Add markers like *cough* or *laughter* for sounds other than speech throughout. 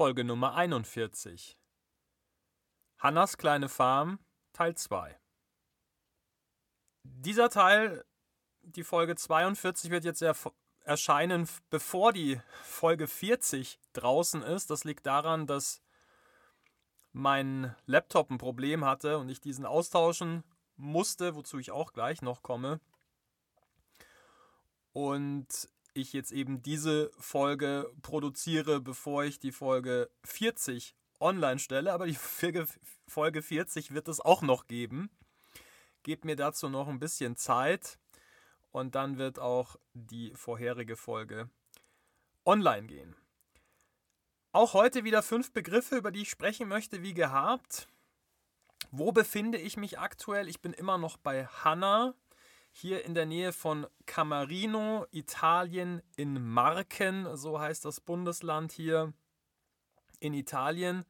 Folge Nummer 41. Hannas kleine Farm, Teil 2. Dieser Teil, die Folge 42, wird jetzt erscheinen, bevor die Folge 40 draußen ist. Das liegt daran, dass mein Laptop ein Problem hatte und ich diesen austauschen musste, wozu ich auch gleich noch komme. Und ich jetzt eben diese Folge produziere, bevor ich die Folge 40 online stelle. Aber die Folge 40 wird es auch noch geben. Gebt mir dazu noch ein bisschen Zeit und dann wird auch die vorherige Folge online gehen. Auch heute wieder fünf Begriffe, über die ich sprechen möchte, wie gehabt. Wo befinde ich mich aktuell? Ich bin immer noch bei Hanna, hier in der Nähe von Camarino, Italien, in Marken, so heißt das Bundesland hier in Italien.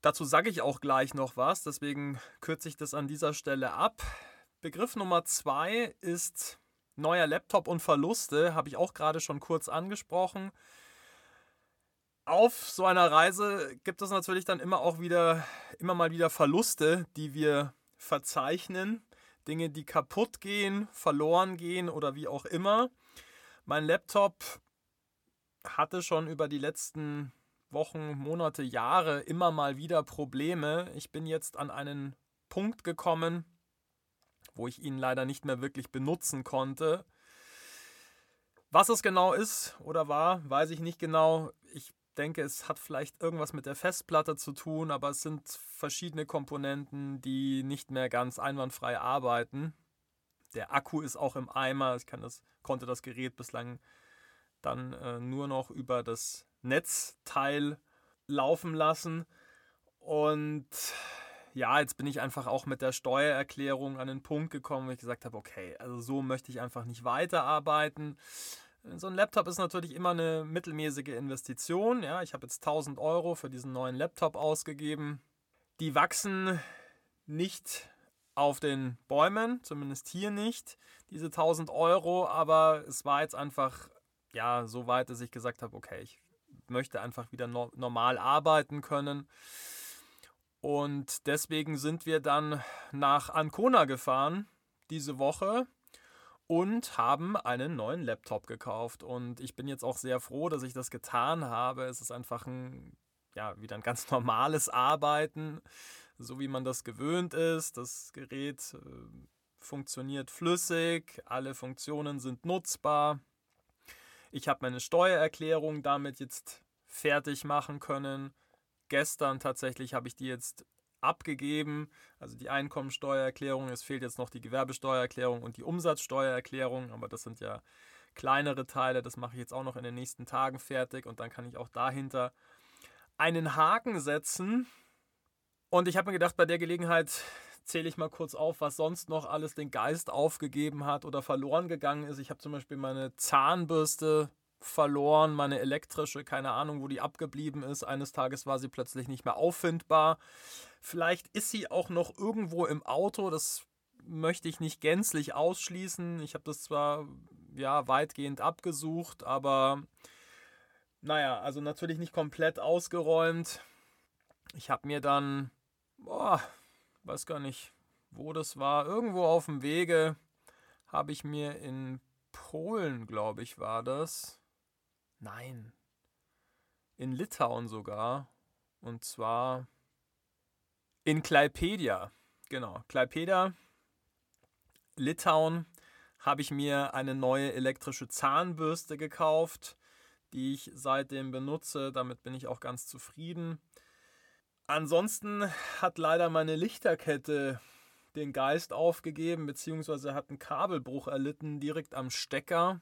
Dazu sage ich auch gleich noch was, deswegen kürze ich das an dieser Stelle ab. Begriff Nummer zwei ist neuer Laptop und Verluste, habe ich auch gerade schon kurz angesprochen. Auf so einer Reise gibt es natürlich dann immer auch wieder, immer mal wieder Verluste, die wir verzeichnen. Dinge, die kaputt gehen, verloren gehen oder wie auch immer. Mein Laptop hatte schon über die letzten Wochen, Monate, Jahre immer mal wieder Probleme. Ich bin jetzt an einen Punkt gekommen, wo ich ihn leider nicht mehr wirklich benutzen konnte. Was es genau ist oder war, weiß ich nicht genau. Ich denke, es hat vielleicht irgendwas mit der Festplatte zu tun, aber es sind verschiedene Komponenten, die nicht mehr ganz einwandfrei arbeiten. Der Akku ist auch im Eimer. Ich das, konnte das Gerät bislang dann äh, nur noch über das Netzteil laufen lassen. Und ja, jetzt bin ich einfach auch mit der Steuererklärung an den Punkt gekommen, wo ich gesagt habe, okay, also so möchte ich einfach nicht weiterarbeiten. So ein Laptop ist natürlich immer eine mittelmäßige Investition. Ja, ich habe jetzt 1000 Euro für diesen neuen Laptop ausgegeben. Die wachsen nicht auf den Bäumen, zumindest hier nicht, diese 1000 Euro, aber es war jetzt einfach, ja, so weit, dass ich gesagt habe, okay, ich möchte einfach wieder no normal arbeiten können. Und deswegen sind wir dann nach Ancona gefahren diese Woche und haben einen neuen Laptop gekauft. Und ich bin jetzt auch sehr froh, dass ich das getan habe. Es ist einfach ein, ja, wieder ein ganz *laughs* normales Arbeiten, so wie man das gewöhnt ist. Das Gerät äh, funktioniert flüssig, alle Funktionen sind nutzbar. Ich habe meine Steuererklärung damit jetzt fertig machen können gestern tatsächlich habe ich die jetzt abgegeben, also die Einkommensteuererklärung. Es fehlt jetzt noch die Gewerbesteuererklärung und die Umsatzsteuererklärung, aber das sind ja kleinere Teile. Das mache ich jetzt auch noch in den nächsten Tagen fertig und dann kann ich auch dahinter einen Haken setzen. Und ich habe mir gedacht, bei der Gelegenheit zähle ich mal kurz auf, was sonst noch alles den Geist aufgegeben hat oder verloren gegangen ist. Ich habe zum Beispiel meine Zahnbürste verloren, meine elektrische, keine Ahnung, wo die abgeblieben ist. Eines Tages war sie plötzlich nicht mehr auffindbar. Vielleicht ist sie auch noch irgendwo im Auto, das möchte ich nicht gänzlich ausschließen. Ich habe das zwar ja weitgehend abgesucht, aber naja, also natürlich nicht komplett ausgeräumt. Ich habe mir dann, boah, weiß gar nicht, wo das war, irgendwo auf dem Wege habe ich mir in Polen, glaube ich, war das, Nein. In Litauen sogar. Und zwar in Klaipedia. Genau, Klaipedia, Litauen, habe ich mir eine neue elektrische Zahnbürste gekauft, die ich seitdem benutze. Damit bin ich auch ganz zufrieden. Ansonsten hat leider meine Lichterkette den Geist aufgegeben, beziehungsweise hat einen Kabelbruch erlitten direkt am Stecker.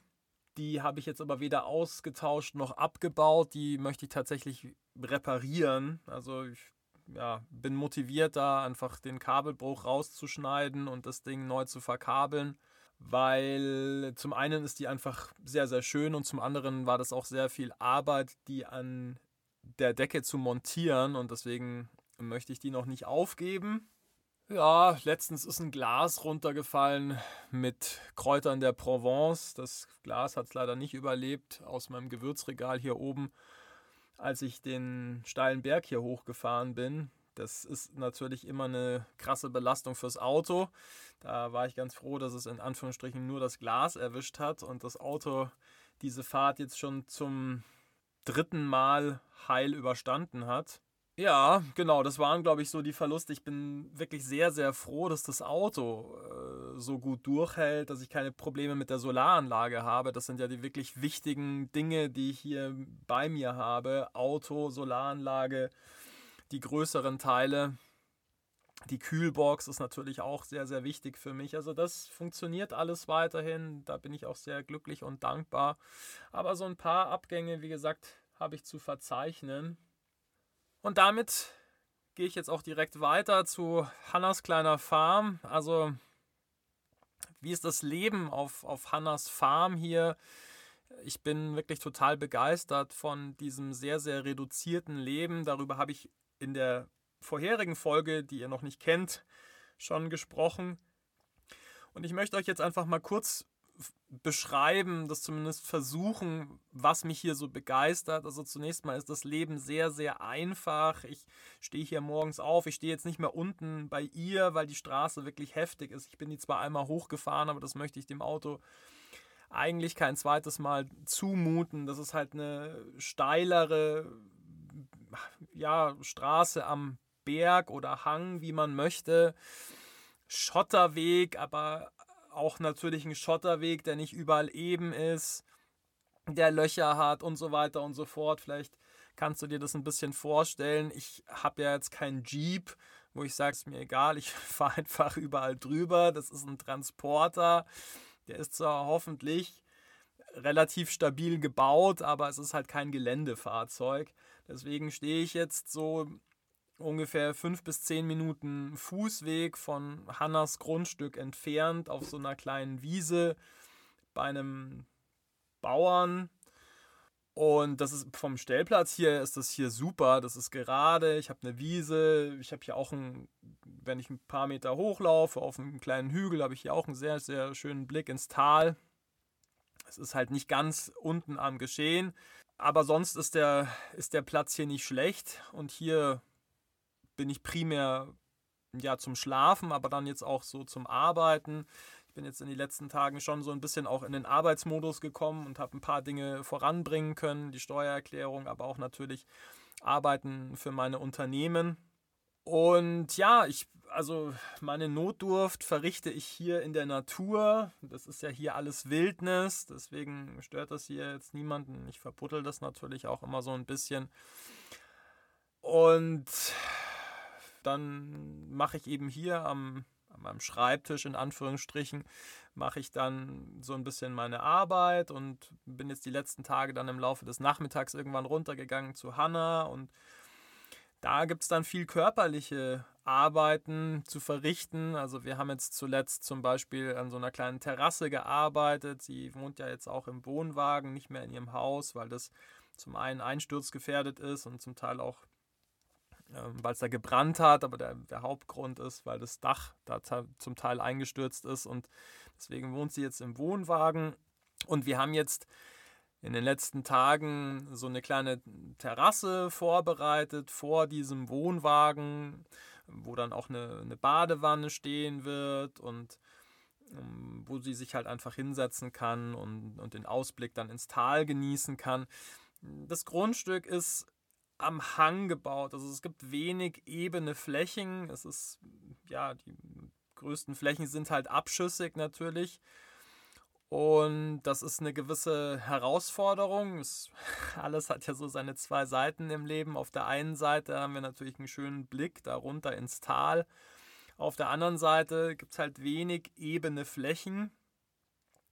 Die habe ich jetzt aber weder ausgetauscht noch abgebaut. Die möchte ich tatsächlich reparieren. Also ich ja, bin motiviert, da einfach den Kabelbruch rauszuschneiden und das Ding neu zu verkabeln. Weil zum einen ist die einfach sehr, sehr schön und zum anderen war das auch sehr viel Arbeit, die an der Decke zu montieren und deswegen möchte ich die noch nicht aufgeben. Ja, letztens ist ein Glas runtergefallen mit Kräutern der Provence. Das Glas hat es leider nicht überlebt aus meinem Gewürzregal hier oben. als ich den steilen Berg hier hochgefahren bin. Das ist natürlich immer eine krasse Belastung fürs Auto. Da war ich ganz froh, dass es in Anführungsstrichen nur das Glas erwischt hat und das Auto diese Fahrt jetzt schon zum dritten Mal heil überstanden hat. Ja, genau, das waren, glaube ich, so die Verluste. Ich bin wirklich sehr, sehr froh, dass das Auto äh, so gut durchhält, dass ich keine Probleme mit der Solaranlage habe. Das sind ja die wirklich wichtigen Dinge, die ich hier bei mir habe. Auto, Solaranlage, die größeren Teile. Die Kühlbox ist natürlich auch sehr, sehr wichtig für mich. Also das funktioniert alles weiterhin. Da bin ich auch sehr glücklich und dankbar. Aber so ein paar Abgänge, wie gesagt, habe ich zu verzeichnen. Und damit gehe ich jetzt auch direkt weiter zu Hannas kleiner Farm. Also, wie ist das Leben auf, auf Hannas Farm hier? Ich bin wirklich total begeistert von diesem sehr, sehr reduzierten Leben. Darüber habe ich in der vorherigen Folge, die ihr noch nicht kennt, schon gesprochen. Und ich möchte euch jetzt einfach mal kurz beschreiben, das zumindest versuchen, was mich hier so begeistert. Also zunächst mal ist das Leben sehr, sehr einfach. Ich stehe hier morgens auf. Ich stehe jetzt nicht mehr unten bei ihr, weil die Straße wirklich heftig ist. Ich bin die zwar einmal hochgefahren, aber das möchte ich dem Auto eigentlich kein zweites Mal zumuten. Das ist halt eine steilere ja, Straße am Berg oder Hang, wie man möchte. Schotterweg, aber auch natürlich ein Schotterweg, der nicht überall eben ist, der Löcher hat und so weiter und so fort. Vielleicht kannst du dir das ein bisschen vorstellen. Ich habe ja jetzt keinen Jeep, wo ich sage, es mir egal, ich *laughs* fahre einfach überall drüber. Das ist ein Transporter. Der ist zwar hoffentlich relativ stabil gebaut, aber es ist halt kein Geländefahrzeug. Deswegen stehe ich jetzt so ungefähr fünf bis zehn Minuten Fußweg von Hannas Grundstück entfernt auf so einer kleinen Wiese bei einem Bauern. Und das ist vom Stellplatz hier ist das hier super. Das ist gerade. Ich habe eine Wiese. Ich habe hier auch einen, wenn ich ein paar Meter hochlaufe, auf einem kleinen Hügel, habe ich hier auch einen sehr, sehr schönen Blick ins Tal. Es ist halt nicht ganz unten am Geschehen. Aber sonst ist der, ist der Platz hier nicht schlecht. Und hier bin ich primär ja zum Schlafen, aber dann jetzt auch so zum Arbeiten. Ich bin jetzt in den letzten Tagen schon so ein bisschen auch in den Arbeitsmodus gekommen und habe ein paar Dinge voranbringen können, die Steuererklärung, aber auch natürlich Arbeiten für meine Unternehmen. Und ja, ich also meine Notdurft verrichte ich hier in der Natur. Das ist ja hier alles Wildnis, deswegen stört das hier jetzt niemanden. Ich verputtel das natürlich auch immer so ein bisschen. Und dann mache ich eben hier am, an meinem Schreibtisch in Anführungsstrichen, mache ich dann so ein bisschen meine Arbeit und bin jetzt die letzten Tage dann im Laufe des Nachmittags irgendwann runtergegangen zu Hanna und da gibt es dann viel körperliche Arbeiten zu verrichten. Also wir haben jetzt zuletzt zum Beispiel an so einer kleinen Terrasse gearbeitet. Sie wohnt ja jetzt auch im Wohnwagen, nicht mehr in ihrem Haus, weil das zum einen einsturzgefährdet ist und zum Teil auch weil es da gebrannt hat, aber der, der, Hauptgrund ist, weil das Dach da zum Teil eingestürzt ist und deswegen wohnt sie jetzt im Wohnwagen. Und wir haben jetzt in den letzten Tagen so eine kleine Terrasse vorbereitet vor diesem Wohnwagen, wo dann auch eine, eine Badewanne stehen wird und um, wo sie sich halt einfach hinsetzen kann und, und den Ausblick dann ins Tal genießen kann. Das Grundstück ist am Hang gebaut. Also es gibt wenig ebene Flächen. Es ist, ja, die größten Flächen sind halt abschüssig natürlich. Und das ist eine gewisse Herausforderung. Es, *laughs* alles hat ja so seine zwei Seiten im Leben. Auf der einen Seite haben wir natürlich einen schönen Blick darunter ins Tal. Auf der anderen Seite gibt es halt wenig ebene Flächen,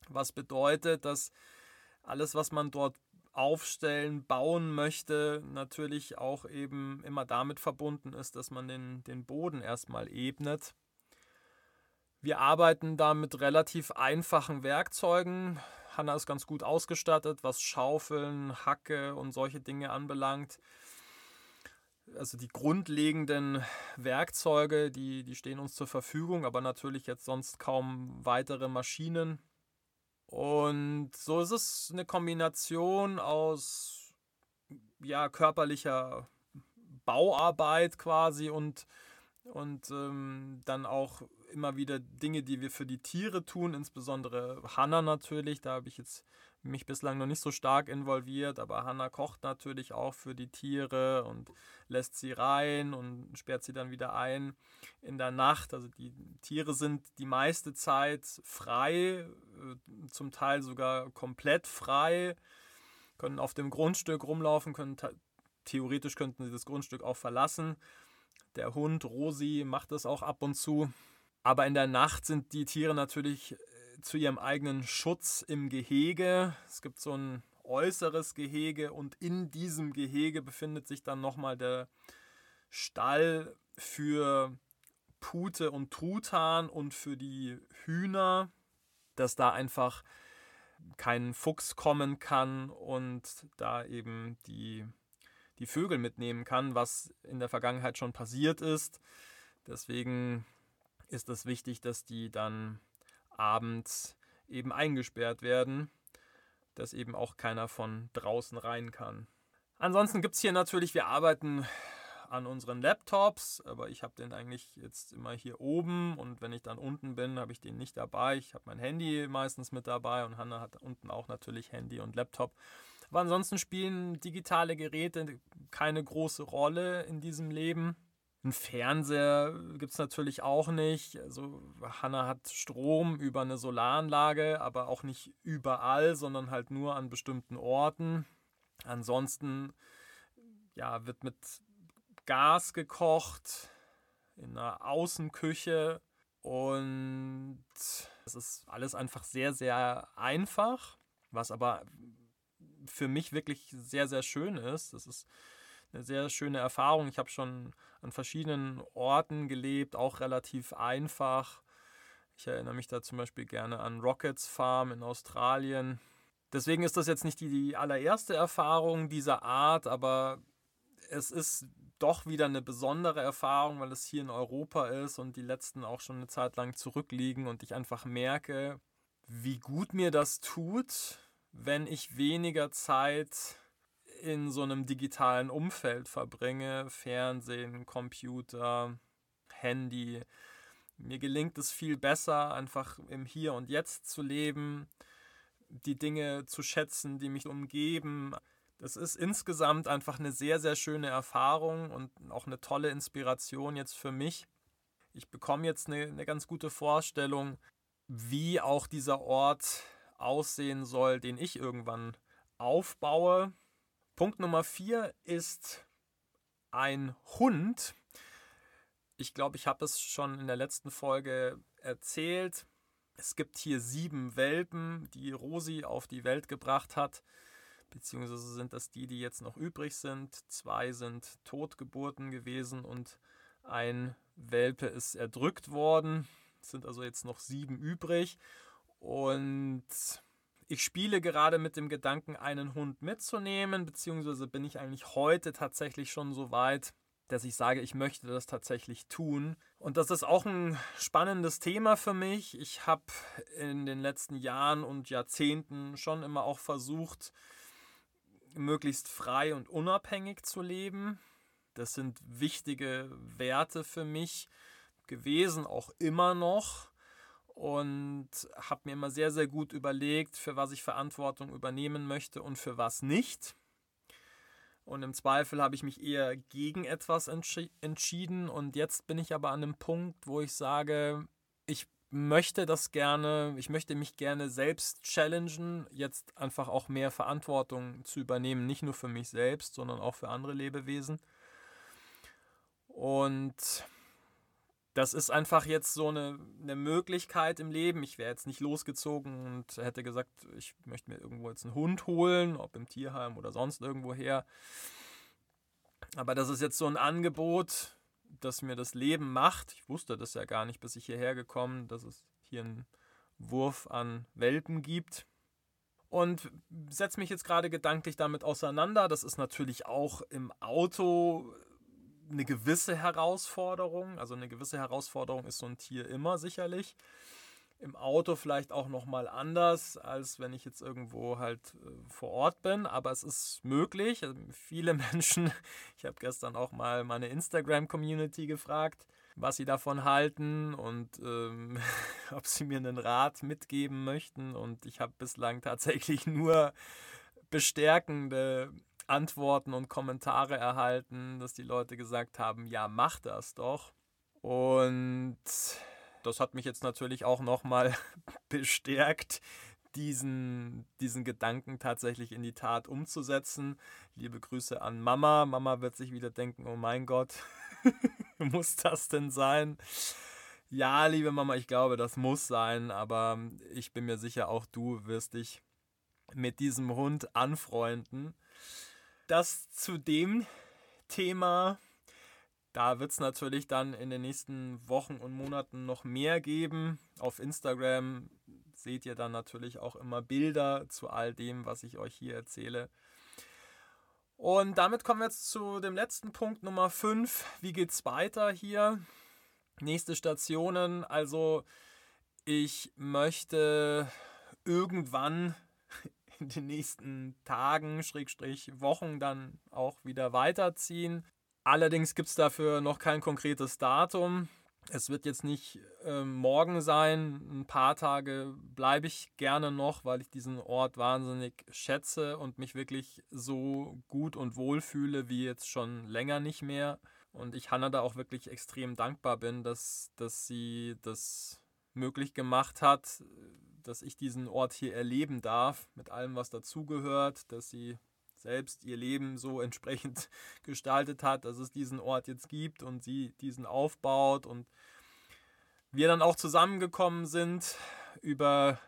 was bedeutet, dass alles, was man dort aufstellen, bauen möchte, natürlich auch eben immer damit verbunden ist, dass man den, den Boden erstmal ebnet. Wir arbeiten da mit relativ einfachen Werkzeugen. Hanna ist ganz gut ausgestattet, was Schaufeln, Hacke und solche Dinge anbelangt. Also die grundlegenden Werkzeuge, die, die stehen uns zur Verfügung, aber natürlich jetzt sonst kaum weitere Maschinen. Und so ist es eine Kombination aus ja, körperlicher Bauarbeit quasi und, und ähm, dann auch immer wieder Dinge, die wir für die Tiere tun, insbesondere Hanna natürlich. Da habe ich jetzt mich bislang noch nicht so stark involviert, aber Hanna kocht natürlich auch für die Tiere und lässt sie rein und sperrt sie dann wieder ein in der Nacht. Also die Tiere sind die meiste Zeit frei, äh, zum Teil sogar komplett frei, können auf dem Grundstück rumlaufen, können theoretisch könnten sie das Grundstück auch verlassen. Der Hund Rosi macht das auch ab und zu. Aber in der Nacht sind die Tiere natürlich zu ihrem eigenen Schutz im Gehege. Es gibt so ein äußeres Gehege und in diesem Gehege befindet sich dann nochmal der Stall für Pute und Truthahn und für die Hühner, dass da einfach kein Fuchs kommen kann und da eben die, die Vögel mitnehmen kann, was in der Vergangenheit schon passiert ist. Deswegen ist es wichtig, dass die dann abends eben eingesperrt werden, dass eben auch keiner von draußen rein kann. Ansonsten gibt es hier natürlich, wir arbeiten an unseren Laptops, aber ich habe den eigentlich jetzt immer hier oben und wenn ich dann unten bin, habe ich den nicht dabei. Ich habe mein Handy meistens mit dabei und Hanna hat unten auch natürlich Handy und Laptop. Aber ansonsten spielen digitale Geräte keine große Rolle in diesem Leben. Ein Fernseher gibt es natürlich auch nicht. Also Hanna hat Strom über eine Solaranlage, aber auch nicht überall, sondern halt nur an bestimmten Orten. Ansonsten ja, wird mit Gas gekocht in einer Außenküche und es ist alles einfach sehr, sehr einfach, was aber für mich wirklich sehr, sehr schön ist. Das ist eine sehr schöne Erfahrung. Ich habe schon an verschiedenen Orten gelebt, auch relativ einfach. Ich erinnere mich da zum Beispiel gerne an Rockets Farm in Australien. Deswegen ist das jetzt nicht die, die allererste Erfahrung dieser Art, aber es ist doch wieder eine besondere Erfahrung, weil es hier in Europa ist und die letzten auch schon eine Zeit lang zurückliegen und ich einfach merke, wie gut mir das tut, wenn ich weniger Zeit in so einem digitalen Umfeld verbringe, Fernsehen, Computer, Handy. Mir gelingt es viel besser, einfach im Hier und Jetzt zu leben, die Dinge zu schätzen, die mich umgeben. Das ist insgesamt einfach eine sehr, sehr schöne Erfahrung und auch eine tolle Inspiration jetzt für mich. Ich bekomme jetzt eine, eine ganz gute Vorstellung, wie auch dieser Ort aussehen soll, den ich irgendwann aufbaue. Punkt Nummer vier ist ein Hund. Ich glaube, ich habe es schon in der letzten Folge erzählt. Es gibt hier sieben Welpen, die Rosi auf die Welt gebracht hat. Beziehungsweise sind das die, die jetzt noch übrig sind. Zwei sind Totgeburten gewesen und ein Welpe ist erdrückt worden. Es sind also jetzt noch sieben übrig. Und ich spiele gerade mit dem Gedanken, einen Hund mitzunehmen, beziehungsweise bin ich eigentlich heute tatsächlich schon so weit, dass ich sage, ich möchte das tatsächlich tun. Und das ist auch ein spannendes Thema für mich. Ich habe in den letzten Jahren und Jahrzehnten schon immer auch versucht, möglichst frei und unabhängig zu leben. Das sind wichtige Werte für mich gewesen, auch immer noch und habe mir immer sehr, sehr gut überlegt, für was ich Verantwortung übernehmen möchte und für was nicht. Und im Zweifel habe ich mich eher gegen etwas entschi entschieden. Und jetzt bin ich aber an einem Punkt, wo ich sage, ich möchte das gerne, ich möchte mich gerne selbst challengen, jetzt einfach auch mehr Verantwortung zu übernehmen, nicht nur für mich selbst, sondern auch für andere Lebewesen. Und das ist einfach jetzt so eine, eine Möglichkeit im Leben. Ich wäre jetzt nicht losgezogen und hätte gesagt, ich möchte mir irgendwo jetzt einen Hund holen, ob im Tierheim oder sonst irgendwo her. Aber das ist jetzt so ein Angebot, das mir das Leben macht. Ich wusste das ja gar nicht, bis ich hierher gekommen, dass es hier einen Wurf an Welpen gibt. Und setze mich jetzt gerade gedanklich damit auseinander. Das ist natürlich auch im Auto eine gewisse Herausforderung. Also eine gewisse Herausforderung ist so ein Tier immer sicherlich. Im Auto vielleicht auch nochmal anders, als wenn ich jetzt irgendwo halt äh, vor Ort bin. Aber es ist möglich. Also viele *laughs* Menschen, ich habe gestern auch mal meine Instagram-Community gefragt, was sie davon halten und ähm, *laughs* ob sie mir einen Rat mitgeben möchten. Und ich habe bislang tatsächlich nur bestärkende Antworten und Kommentare erhalten, dass die Leute gesagt haben, ja, mach das doch. Und das hat mich jetzt natürlich auch nochmal *laughs* bestärkt, diesen, diesen Gedanken tatsächlich in die Tat umzusetzen. Liebe Grüße an Mama. Mama wird sich wieder denken, oh mein Gott, *laughs* muss das denn sein? Ja, liebe Mama, ich glaube, das muss sein, aber ich bin mir sicher, auch du wirst dich mit diesem Hund anfreunden. Das zu dem Thema, da wird es natürlich dann in den nächsten Wochen und Monaten noch mehr geben. Auf Instagram seht ihr dann natürlich auch immer Bilder zu all dem, was ich euch hier erzähle. Und damit kommen wir jetzt zu dem letzten Punkt Nummer 5. Wie geht's weiter hier? Nächste Stationen. Also ich möchte irgendwann in den nächsten Tagen, Schrägstrich Wochen dann auch wieder weiterziehen. Allerdings gibt es dafür noch kein konkretes Datum. Es wird jetzt nicht äh, morgen sein. Ein paar Tage bleibe ich gerne noch, weil ich diesen Ort wahnsinnig schätze und mich wirklich so gut und wohl fühle wie jetzt schon länger nicht mehr. Und ich Hannah da auch wirklich extrem dankbar bin, dass, dass sie das möglich gemacht hat, dass ich diesen Ort hier erleben darf, mit allem, was dazugehört, dass sie selbst ihr Leben so *laughs* entsprechend gestaltet hat, dass es diesen Ort jetzt gibt und sie diesen aufbaut und wir dann auch zusammengekommen sind über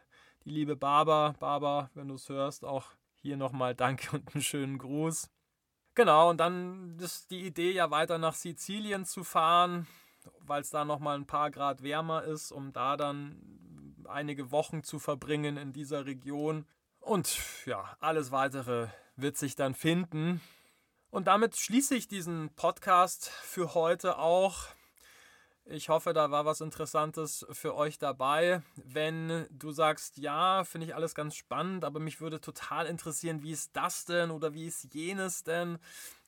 die liebe Baba. Baba, wenn du es hörst, auch hier nochmal Danke und einen schönen Gruß. Genau, und dann ist die Idee ja weiter nach Sizilien zu fahren, weil es da nochmal ein paar Grad wärmer ist, um da dann einige Wochen zu verbringen in dieser Region. Und ja, alles weitere wird sich dann finden. Und damit schließe ich diesen Podcast für heute auch. Ich hoffe, da war was Interessantes für euch dabei. Wenn du sagst, ja, finde ich alles ganz spannend, aber mich würde total interessieren, wie ist das denn oder wie ist jenes denn?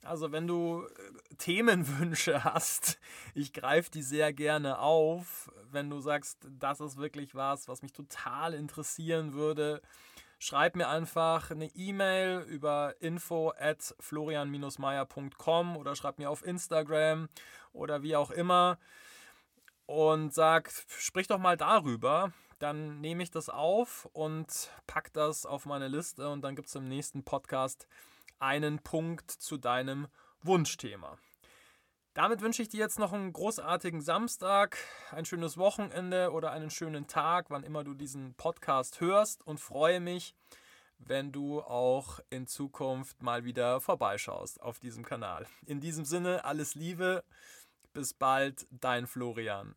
Also wenn du äh, Themenwünsche *laughs* hast, ich greife die sehr gerne auf. Wenn du sagst, das ist wirklich was, was mich total interessieren würde, schreib mir einfach eine E-Mail über info at florian-meier.com oder schreib mir auf Instagram oder wie auch immer und sag, sprich doch mal darüber. Dann nehme ich das auf und pack das auf meine Liste und dann gibt es im nächsten Podcast einen Punkt zu deinem Wunschthema. Damit wünsche ich dir jetzt noch einen großartigen Samstag, ein schönes Wochenende oder einen schönen Tag, wann immer du diesen Podcast hörst und freue mich, wenn du auch in Zukunft mal wieder vorbeischaust auf diesem Kanal. In diesem Sinne, alles Liebe, bis bald, dein Florian.